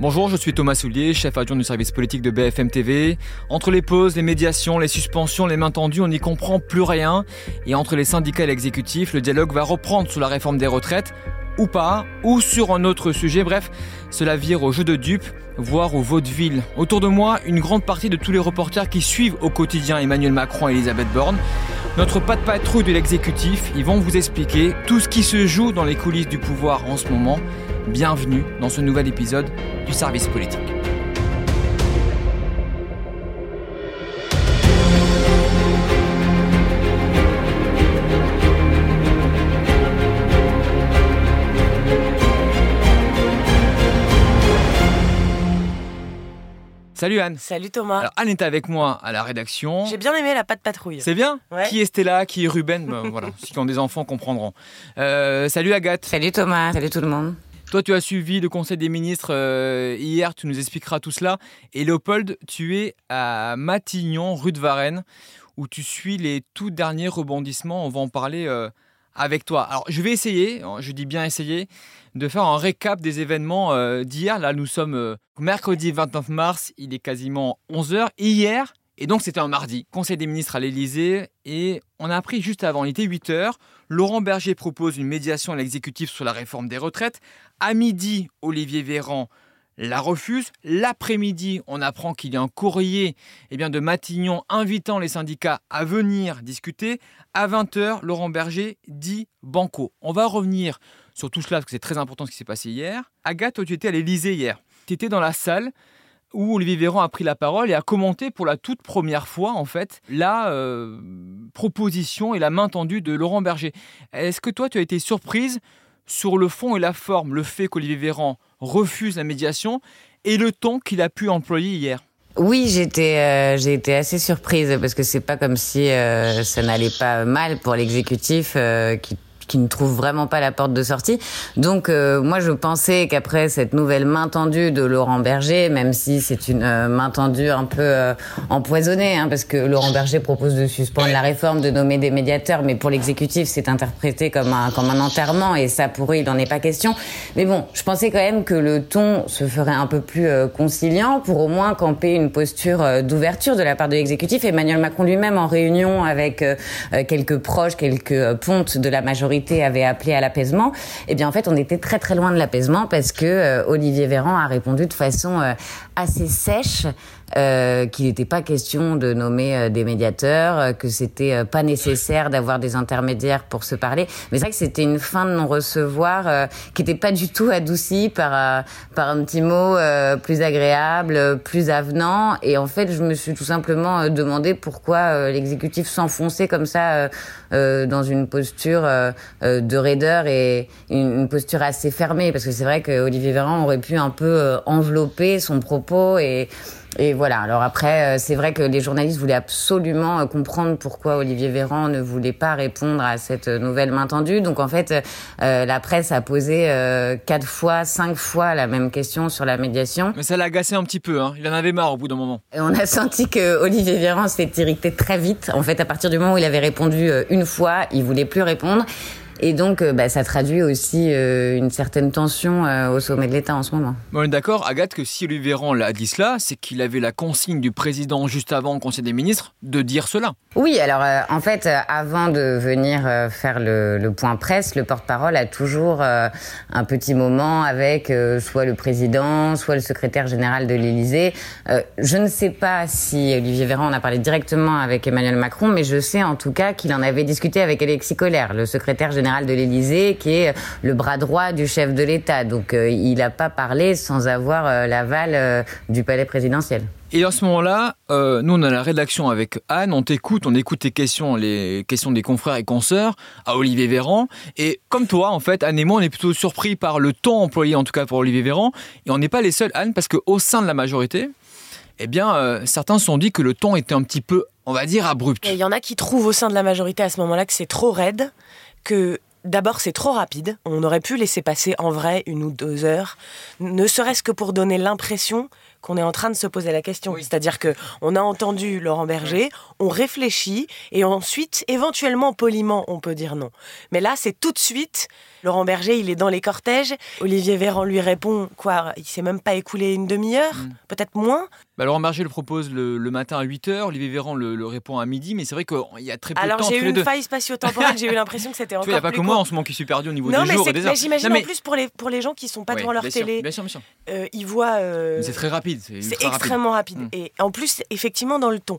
Bonjour, je suis Thomas Soulier, chef adjoint du service politique de BFM TV. Entre les pauses, les médiations, les suspensions, les mains tendues, on n'y comprend plus rien. Et entre les syndicats et l'exécutif, le dialogue va reprendre sous la réforme des retraites, ou pas, ou sur un autre sujet. Bref, cela vire au jeu de dupes, voire au vaudeville. Autour de moi, une grande partie de tous les reporters qui suivent au quotidien Emmanuel Macron et Elisabeth Borne. Notre pas de patrouille de l'exécutif, ils vont vous expliquer tout ce qui se joue dans les coulisses du pouvoir en ce moment. Bienvenue dans ce nouvel épisode du service politique. Salut Anne. Salut Thomas. Alors Anne est avec moi à la rédaction. J'ai bien aimé la patte patrouille. C'est bien Ouais. Qui est Stella Qui est Ruben? Ben, Voilà, ceux qui ont des enfants comprendront. Euh, salut Agathe. Salut Thomas, salut tout le monde. Toi, tu as suivi le Conseil des ministres euh, hier, tu nous expliqueras tout cela. Et Léopold, tu es à Matignon, rue de Varennes, où tu suis les tout derniers rebondissements. On va en parler euh, avec toi. Alors, je vais essayer, je dis bien essayer, de faire un récap des événements euh, d'hier. Là, nous sommes mercredi 29 mars, il est quasiment 11h. Hier, et donc c'était un mardi, Conseil des ministres à l'Elysée, et on a appris juste avant, il était 8h, Laurent Berger propose une médiation à l'exécutif sur la réforme des retraites. À midi, Olivier Véran la refuse. L'après-midi, on apprend qu'il y a un courrier eh bien, de Matignon invitant les syndicats à venir discuter. À 20h, Laurent Berger dit banco. On va revenir sur tout cela parce que c'est très important ce qui s'est passé hier. Agathe, tu étais à l'Elysée hier. Tu étais dans la salle où Olivier Véran a pris la parole et a commenté pour la toute première fois, en fait, la euh, proposition et la main tendue de Laurent Berger. Est-ce que toi, tu as été surprise sur le fond et la forme, le fait qu'Olivier Véran refuse la médiation et le ton qu'il a pu employer hier? Oui, j'étais, euh, j'ai été assez surprise parce que c'est pas comme si euh, ça n'allait pas mal pour l'exécutif qui qui ne trouve vraiment pas la porte de sortie. Donc euh, moi je pensais qu'après cette nouvelle main tendue de Laurent Berger, même si c'est une euh, main tendue un peu euh, empoisonnée, hein, parce que Laurent Berger propose de suspendre la réforme, de nommer des médiateurs, mais pour l'exécutif c'est interprété comme un comme un enterrement et ça pour eux il n'en est pas question. Mais bon, je pensais quand même que le ton se ferait un peu plus euh, conciliant pour au moins camper une posture euh, d'ouverture de la part de l'exécutif. Emmanuel Macron lui-même en réunion avec quelques proches, quelques pontes de la majorité avait appelé à l'apaisement. Eh bien, en fait, on était très très loin de l'apaisement parce que euh, Olivier Véran a répondu de façon euh, assez sèche. Euh, qu'il n'était pas question de nommer euh, des médiateurs, euh, que c'était euh, pas nécessaire d'avoir des intermédiaires pour se parler. Mais c'est vrai que c'était une fin de non-recevoir euh, qui n'était pas du tout adoucie par par un petit mot euh, plus agréable, plus avenant. Et en fait, je me suis tout simplement demandé pourquoi l'exécutif s'enfonçait comme ça dans une posture de raideur et une, une posture assez fermée. Parce que c'est vrai que Olivier Véran aurait pu un peu envelopper son propos et et voilà. Alors après, euh, c'est vrai que les journalistes voulaient absolument euh, comprendre pourquoi Olivier Véran ne voulait pas répondre à cette euh, nouvelle main tendue. Donc en fait, euh, la presse a posé euh, quatre fois, cinq fois la même question sur la médiation. Mais ça l'a agacé un petit peu, hein. il en avait marre au bout d'un moment. Et on a senti que Olivier Véran s'est irrité très vite. En fait, à partir du moment où il avait répondu une fois, il voulait plus répondre. Et donc, euh, bah, ça traduit aussi euh, une certaine tension euh, au sommet de l'État en ce moment. On est d'accord, Agathe, que si Olivier Véran l'a dit cela, c'est qu'il avait la consigne du président juste avant le Conseil des ministres de dire cela. Oui, alors euh, en fait, avant de venir faire le, le point presse, le porte-parole a toujours un petit moment avec soit le président, soit le secrétaire général de l'Élysée. Je ne sais pas si Olivier Véran en a parlé directement avec Emmanuel Macron, mais je sais en tout cas qu'il en avait discuté avec Alexis Collère, le secrétaire général de l'Élysée, qui est le bras droit du chef de l'État. Donc euh, il n'a pas parlé sans avoir euh, l'aval euh, du palais présidentiel. Et en ce moment-là, euh, nous on a la rédaction avec Anne, on t'écoute, on écoute tes questions, les questions des confrères et consoeurs à Olivier Véran. Et comme toi, en fait, Anne et moi, on est plutôt surpris par le ton employé, en tout cas pour Olivier Véran. Et on n'est pas les seuls, Anne, parce qu'au sein de la majorité, eh bien, euh, certains se sont dit que le ton était un petit peu, on va dire, abrupt. Et il y en a qui trouvent au sein de la majorité à ce moment-là que c'est trop raide, que d'abord c'est trop rapide. On aurait pu laisser passer en vrai une ou deux heures, ne serait-ce que pour donner l'impression qu'on est en train de se poser la question. C'est-à-dire que on a entendu Laurent Berger, on réfléchit et ensuite, éventuellement, poliment, on peut dire non. Mais là, c'est tout de suite. Laurent Berger, il est dans les cortèges. Olivier Véran lui répond quoi Il s'est même pas écoulé une demi-heure, mm. peut-être moins. Bah, Laurent Berger le propose le, matin à 8h, Olivier Véran le, répond à midi, mais c'est vrai qu'il y a très peu de temps. Alors j'ai eu une faille spatio-temporelle, j'ai eu l'impression que c'était encore. Il n'y a pas que moi en ce moment qui suis perdu au niveau des jours et des heures. J'imagine en plus pour les, pour les gens qui sont pas devant leur télé. bien sûr, bien sûr. Euh, ils voient. Euh, c'est très rapide. C'est extrêmement rapide. Mm. Et en plus, effectivement, dans le ton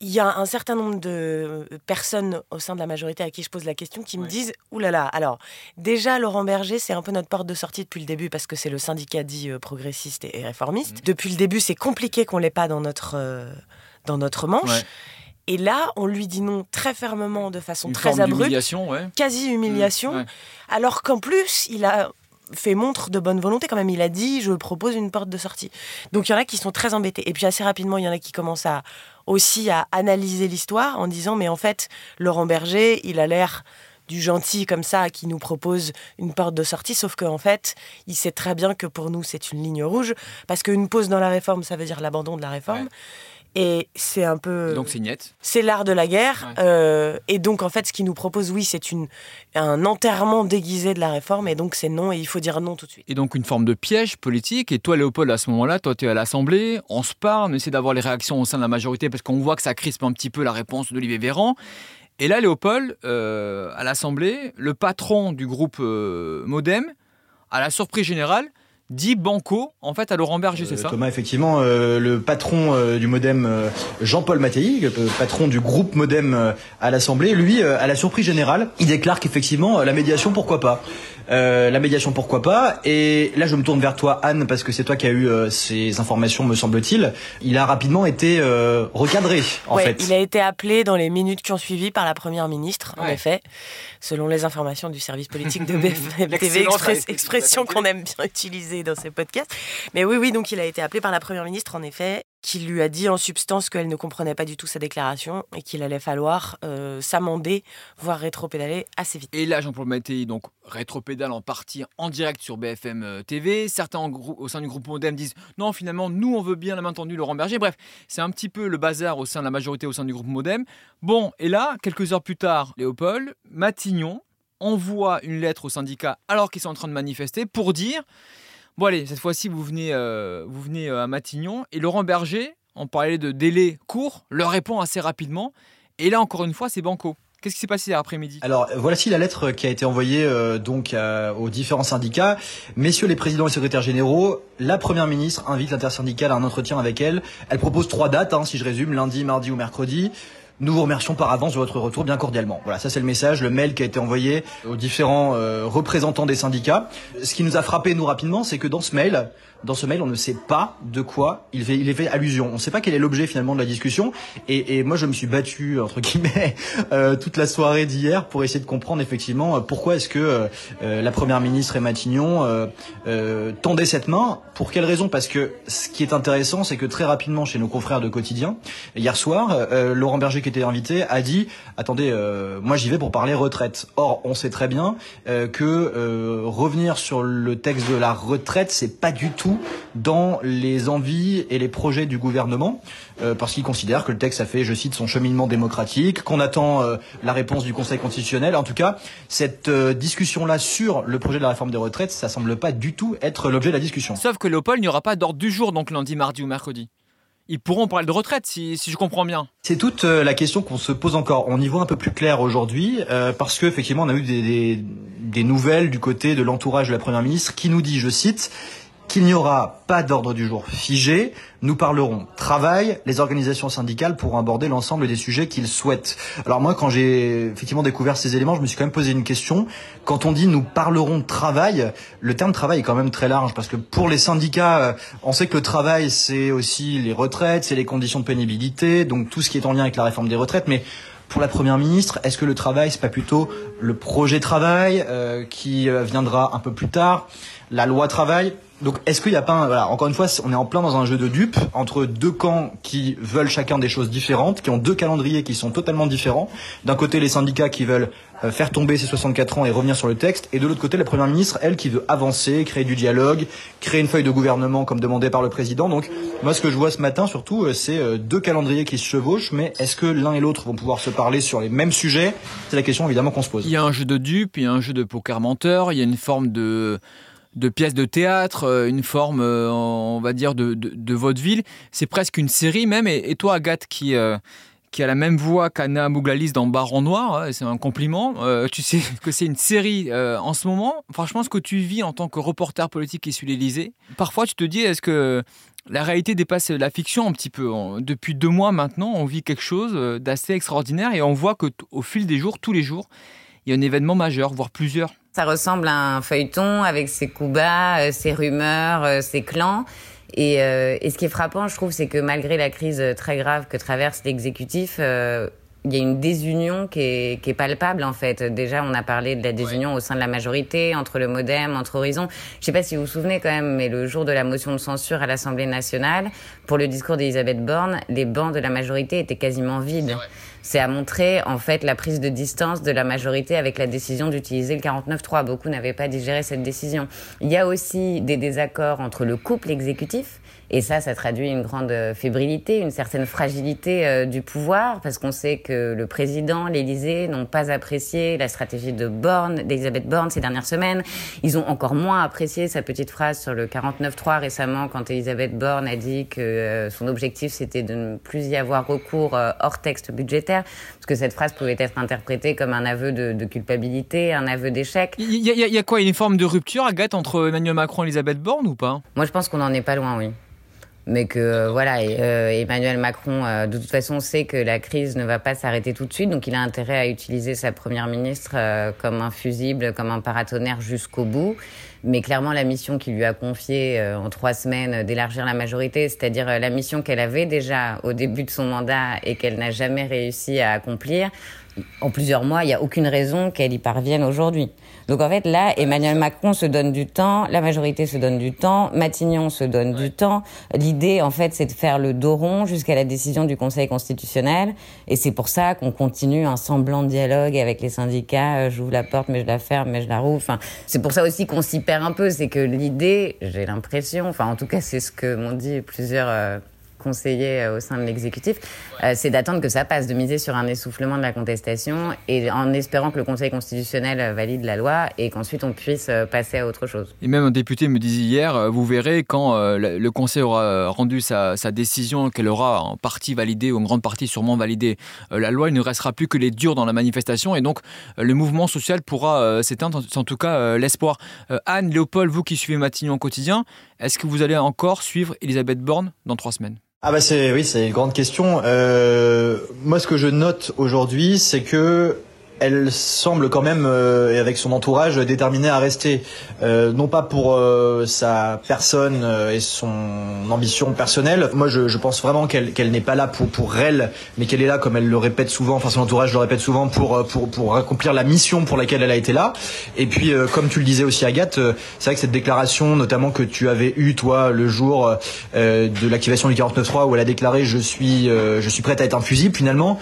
il y a un certain nombre de personnes au sein de la majorité à qui je pose la question qui me disent Ouh là là, alors déjà Laurent Berger, c'est un peu notre porte de sortie depuis le début parce que c'est le syndicat dit euh, progressiste et, réformiste. Mmh. Depuis le début, c'est compliqué qu'on l'ait pas dans notre, euh, dans notre manche. Et là, on lui dit non très fermement, de façon très abrupte, quasi humiliation, mmh, alors qu'en plus, il a fait montre de bonne volonté quand même. Il a dit, je propose une porte de sortie. Donc il y en a qui sont très embêtés. Et puis assez rapidement, il y en a qui commencent aussi à analyser l'histoire en disant, mais en fait, Laurent Berger, il a l'air du gentil comme ça qui nous propose une porte de sortie, sauf qu'en fait, il sait très bien que pour nous, c'est une ligne rouge, parce qu'une pause dans la réforme, ça veut dire l'abandon de la réforme. Et c'est un peu. Donc c'est niette. C'est l'art de la guerre. Euh, et donc en fait, ce qu'il nous propose, oui, c'est une un enterrement déguisé de la réforme. Et donc c'est non. Et il faut dire non tout de suite. Et donc une forme de piège politique. Et toi, Léopold, à ce moment-là, toi, tu es à l'Assemblée. On se parle, on essaie d'avoir les réactions au sein de la majorité parce qu'on voit que ça crispe un petit peu la réponse d'Olivier Véran. Et là, Léopold, euh, à l'Assemblée, le patron du groupe euh, Modem, à la surprise générale, dit Banco en fait à Laurent Berger, c'est euh, ça Thomas, effectivement, euh, le patron euh, du Modem, Jean-Paul Mattei, le patron du groupe Modem à l'Assemblée, lui, à la surprise générale, il déclare qu'effectivement la médiation, pourquoi pas. Euh, la médiation, pourquoi pas. Et là, je me tourne vers toi, Anne, parce que c'est toi qui as eu euh, ces informations, me semble-t-il. Il a rapidement été euh, recadré, en fait. Il a été appelé dans les minutes qui ont suivi par la première ministre, en effet, selon les informations du service politique de BFM TV, expression qu'on aime bien utiliser dans ces podcasts. Mais oui, oui, donc il a été appelé par la première ministre, en effet, qui lui a dit en substance qu'elle ne comprenait pas du tout sa déclaration et qu'il allait falloir euh, s'amender, voire rétropédaler assez vite. Et là, Jean-Paul Mattei, donc rétropédale en partie en direct sur BFM euh, TV. Certains au sein du groupe Modem disent non, finalement, nous, on veut bien la main tendue Laurent Berger. Bref, c'est un petit peu le bazar au sein de la majorité au sein du groupe Modem. Bon, et là, quelques heures plus tard, Léopold, Matignon envoie une lettre au syndicat alors qu'ils sont en train de manifester pour dire Bon allez, cette fois-ci vous venez, euh, vous venez euh, à Matignon et Laurent Berger, on parlait de délai court, leur répond assez rapidement. Et là encore une fois, c'est banco. Qu'est-ce qui s'est passé après-midi? Alors voici la lettre qui a été envoyée euh, donc aux différents syndicats. Messieurs les présidents et secrétaires généraux, la première ministre invite l'intersyndicale à un entretien avec elle. Elle propose trois dates, hein, si je résume, lundi, mardi ou mercredi. Nous vous remercions par avance de votre retour bien cordialement. Voilà, ça c'est le message, le mail qui a été envoyé aux différents euh, représentants des syndicats. Ce qui nous a frappé nous rapidement, c'est que dans ce mail, dans ce mail, on ne sait pas de quoi il fait, fait allusion. On ne sait pas quel est l'objet finalement de la discussion. Et, moi, je me suis battu entre guillemets euh, toute la soirée d'hier pour essayer de comprendre effectivement euh, pourquoi est-ce que la première ministre et Matignon tendaient cette main. Pour quelle raison? Parce que ce qui est intéressant, c'est que très rapidement, chez nos confrères de quotidien, hier soir, Laurent Berger qui était invité a dit attendez, moi j'y vais pour parler retraite. Or, on sait très bien que revenir sur le texte de la retraite, c'est pas du tout dans les envies et les projets du gouvernement, euh, parce qu'il considère que le texte a fait, je cite, son cheminement démocratique, qu'on attend euh, la réponse du Conseil constitutionnel. En tout cas, cette euh, discussion-là sur le projet de la réforme des retraites, ça semble pas du tout être l'objet de la discussion. Sauf que Léopold, n'y aura pas d'ordre du jour, donc lundi, mardi ou mercredi ils pourront parler de retraite, si, je comprends bien. C'est toute la question qu'on se pose encore. On y voit un peu plus clair aujourd'hui, parce qu'effectivement, on a eu des, des nouvelles du côté de l'entourage de la Première ministre qui nous dit, je cite, qu'il n'y aura pas d'ordre du jour figé. Nous parlerons travail. Les organisations syndicales pourront aborder l'ensemble des sujets qu'ils souhaitent. Alors moi, quand j'ai effectivement découvert ces éléments, je me suis quand même posé une question. Quand on dit nous parlerons travail, le terme travail est quand même très large parce que pour les syndicats, euh, on sait que le travail, c'est aussi les retraites, c'est les conditions de pénibilité, donc tout ce qui est en lien avec la réforme des retraites. Mais pour la première ministre, est-ce que le travail, c'est pas plutôt le projet travail euh, qui euh, viendra un peu plus tard? La loi travail? Donc, est-ce qu'il n'y a pas, un, voilà, encore une fois, on est en plein dans un jeu de dupes entre deux camps qui veulent chacun des choses différentes, qui ont deux calendriers qui sont totalement différents. D'un côté, les syndicats qui veulent euh, faire tomber ces 64 ans et revenir sur le texte, et de l'autre côté, la première ministre, elle, qui veut avancer, créer du dialogue, créer une feuille de gouvernement comme demandé par le président. Donc, moi, ce que je vois ce matin, surtout, euh, c'est euh, deux calendriers qui se chevauchent, mais est-ce que l'un et l'autre vont pouvoir se parler sur les mêmes sujets? C'est la question évidemment qu'on se pose. Il y a un jeu de dupes, il y a un jeu de poker menteur, il y a une forme de de pièces de théâtre, euh, une forme, euh, on va dire, de, de, vaudeville. C'est presque une série même. Et, toi, Agathe, qui, euh, qui a la même voix qu'Anna Mouglalis dans Baron Noir, hein, c'est un compliment. tu sais que c'est une série en ce moment. Franchement, ce que tu vis en tant que reporter politique qui suit l'Élysée, parfois tu te dis, est-ce que la réalité dépasse la fiction un petit peu? Depuis deux mois maintenant, on vit quelque chose d'assez extraordinaire et on voit qu'au fil des jours, tous les jours, il y a un événement majeur, voire plusieurs. Ça ressemble à un feuilleton avec ses coups bas, euh, ses rumeurs, euh, ses clans. Et, euh, et, ce qui est frappant, je trouve, c'est que malgré la crise très grave que traverse l'exécutif, il y a une désunion qui est, qui est, palpable en fait. Déjà, on a parlé de la désunion au sein de la majorité, entre le MoDem, entre Horizon. Je sais pas si vous vous souvenez quand même, mais le jour de la motion de censure à l'Assemblée nationale, pour le discours d'Elisabeth Borne, les bancs de la majorité étaient quasiment vides c'est à montrer en fait la prise de distance de la majorité avec la décision d'utiliser le 49.3. Beaucoup n'avaient pas digéré cette décision. Il y a aussi des désaccords entre le couple exécutif et ça, ça traduit une grande fébrilité, une certaine fragilité euh, du pouvoir, parce qu'on sait que le président, l'Élysée n'ont pas apprécié la stratégie de Borne, d'Elisabeth Borne ces dernières semaines. Ils ont encore moins apprécié sa petite phrase sur le 49.3 récemment, quand Elisabeth Borne a dit que euh, son objectif c'était de ne plus y avoir recours euh, hors texte budgétaire, parce que cette phrase pouvait être interprétée comme un aveu de, de culpabilité, un aveu d'échec. Il y, y, a quoi? Une forme de rupture, Agathe, entre Emmanuel Macron et Elisabeth Borne ou pas? Moi, je pense qu'on n'en est pas loin, oui mais que euh, voilà euh, Emmanuel Macron euh, de toute façon sait que la crise ne va pas s'arrêter tout de suite. Donc il a intérêt à utiliser sa première ministre comme un fusible comme un paratonnerre jusqu'au bout. Mais clairement la mission qu'il lui a confiée en trois semaines d'élargir la majorité c'est-à-dire la mission qu'elle avait déjà au début de son mandat et qu'elle n'a jamais réussi à accomplir en plusieurs mois il n'y a aucune raison qu'elle y parvienne aujourd'hui donc en fait là, Emmanuel Macron se donne du temps, la majorité se donne du temps, Matignon se donne du temps. L'idée en fait, c'est de faire le dos rond jusqu'à la décision du Conseil constitutionnel, et c'est pour ça qu'on continue un semblant de dialogue avec les syndicats. Euh, j'ouvre la porte, mais je la ferme, mais je la rouvre. Enfin, c'est pour ça aussi qu'on s'y perd un peu, c'est que l'idée, j'ai l'impression, enfin en tout cas c'est ce que m'ont dit plusieurs euh, conseiller euh, au sein de l'exécutif, euh, c'est d'attendre que ça passe, de miser sur un essoufflement de la contestation et en espérant que le Conseil constitutionnel euh, valide la loi et qu'ensuite on puisse passer à autre chose. Et même un député me disait hier, vous verrez quand le Conseil aura rendu sa, décision, qu'elle aura en partie validé ou en grande partie sûrement validé la loi, il ne restera plus que les durs dans la manifestation et donc le mouvement social pourra s'éteindre, c'est en tout cas l'espoir. Anne, Léopold, vous qui suivez Matignon au quotidien, est-ce que vous allez encore suivre Elisabeth Borne dans trois semaines? Ah bah c'est oui c'est une grande question. Euh, moi ce que je note aujourd'hui c'est que elle semble quand même, euh, avec son entourage, déterminée à rester, euh, non pas pour euh, sa personne euh, et son ambition personnelle. Moi, je, pense vraiment qu'elle n'est pas là pour elle, mais qu'elle est là, comme elle le répète souvent, enfin son entourage le répète souvent, pour accomplir la mission pour laquelle elle a été là. Et puis, comme tu le disais aussi, Agathe, c'est vrai que cette déclaration, notamment que tu avais eue toi le jour de l'activation du 49.3, où elle a déclaré je suis je suis prête à être un fusible, finalement,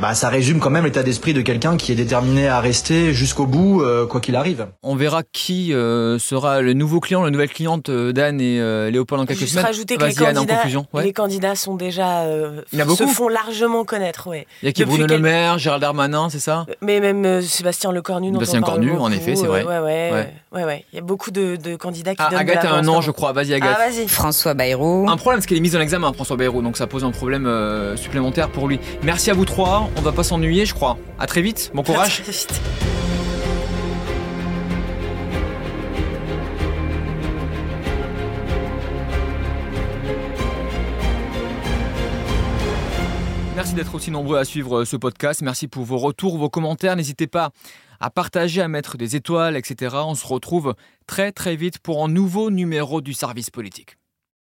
bah, ça résume quand même l'état d'esprit de quelqu'un qui est déterminé à rester jusqu'au bout, euh, quoi qu'il arrive. On verra qui euh, sera le nouveau client, la nouvelle cliente euh, d'Anne et Léopold en quelques Juste semaines. rajouter que les candidats, les candidats sont déjà se font largement connaître. Ouais. Il y a qui Bruno Le Maire, Gérald Darmanin, c'est ça? Mais même Sébastien Lecornu. Sébastien Lecornu, en effet, c'est vrai. Ouais, ouais, ouais. Il y a beaucoup de, de candidats qui ah, donnent Agathe a un nom, je crois. Vas-y, Agathe. Ah, vas-y. François Bayrou. Un problème, parce qu'elle est mise en examen, François Bayrou, donc ça pose un problème supplémentaire pour lui. Merci à vous trois. On va pas s'ennuyer je crois. À très vite, bon courage. Merci d'être aussi nombreux à suivre ce podcast. Merci pour vos retours, vos commentaires. N'hésitez pas à partager, à mettre des étoiles, etc. On se retrouve très très vite pour un nouveau numéro du service politique.